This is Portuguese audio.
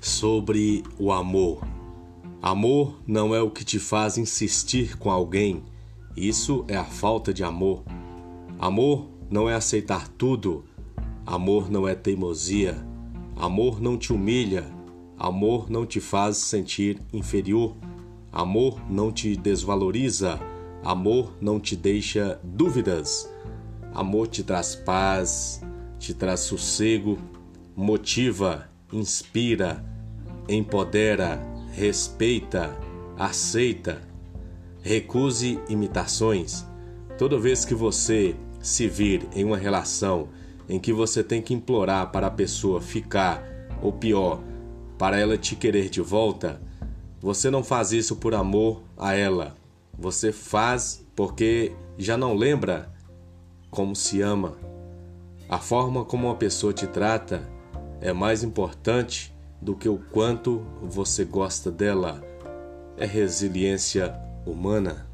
sobre o amor. Amor não é o que te faz insistir com alguém, isso é a falta de amor. Amor não é aceitar tudo, amor não é teimosia, amor não te humilha, amor não te faz sentir inferior, amor não te desvaloriza, amor não te deixa dúvidas, amor te traz paz, te traz sossego, motiva, inspira, empodera, respeita, aceita. Recuse imitações. Toda vez que você se vir em uma relação em que você tem que implorar para a pessoa ficar, ou pior, para ela te querer de volta, você não faz isso por amor a ela. Você faz porque já não lembra como se ama. A forma como uma pessoa te trata é mais importante do que o quanto você gosta dela. É resiliência humana.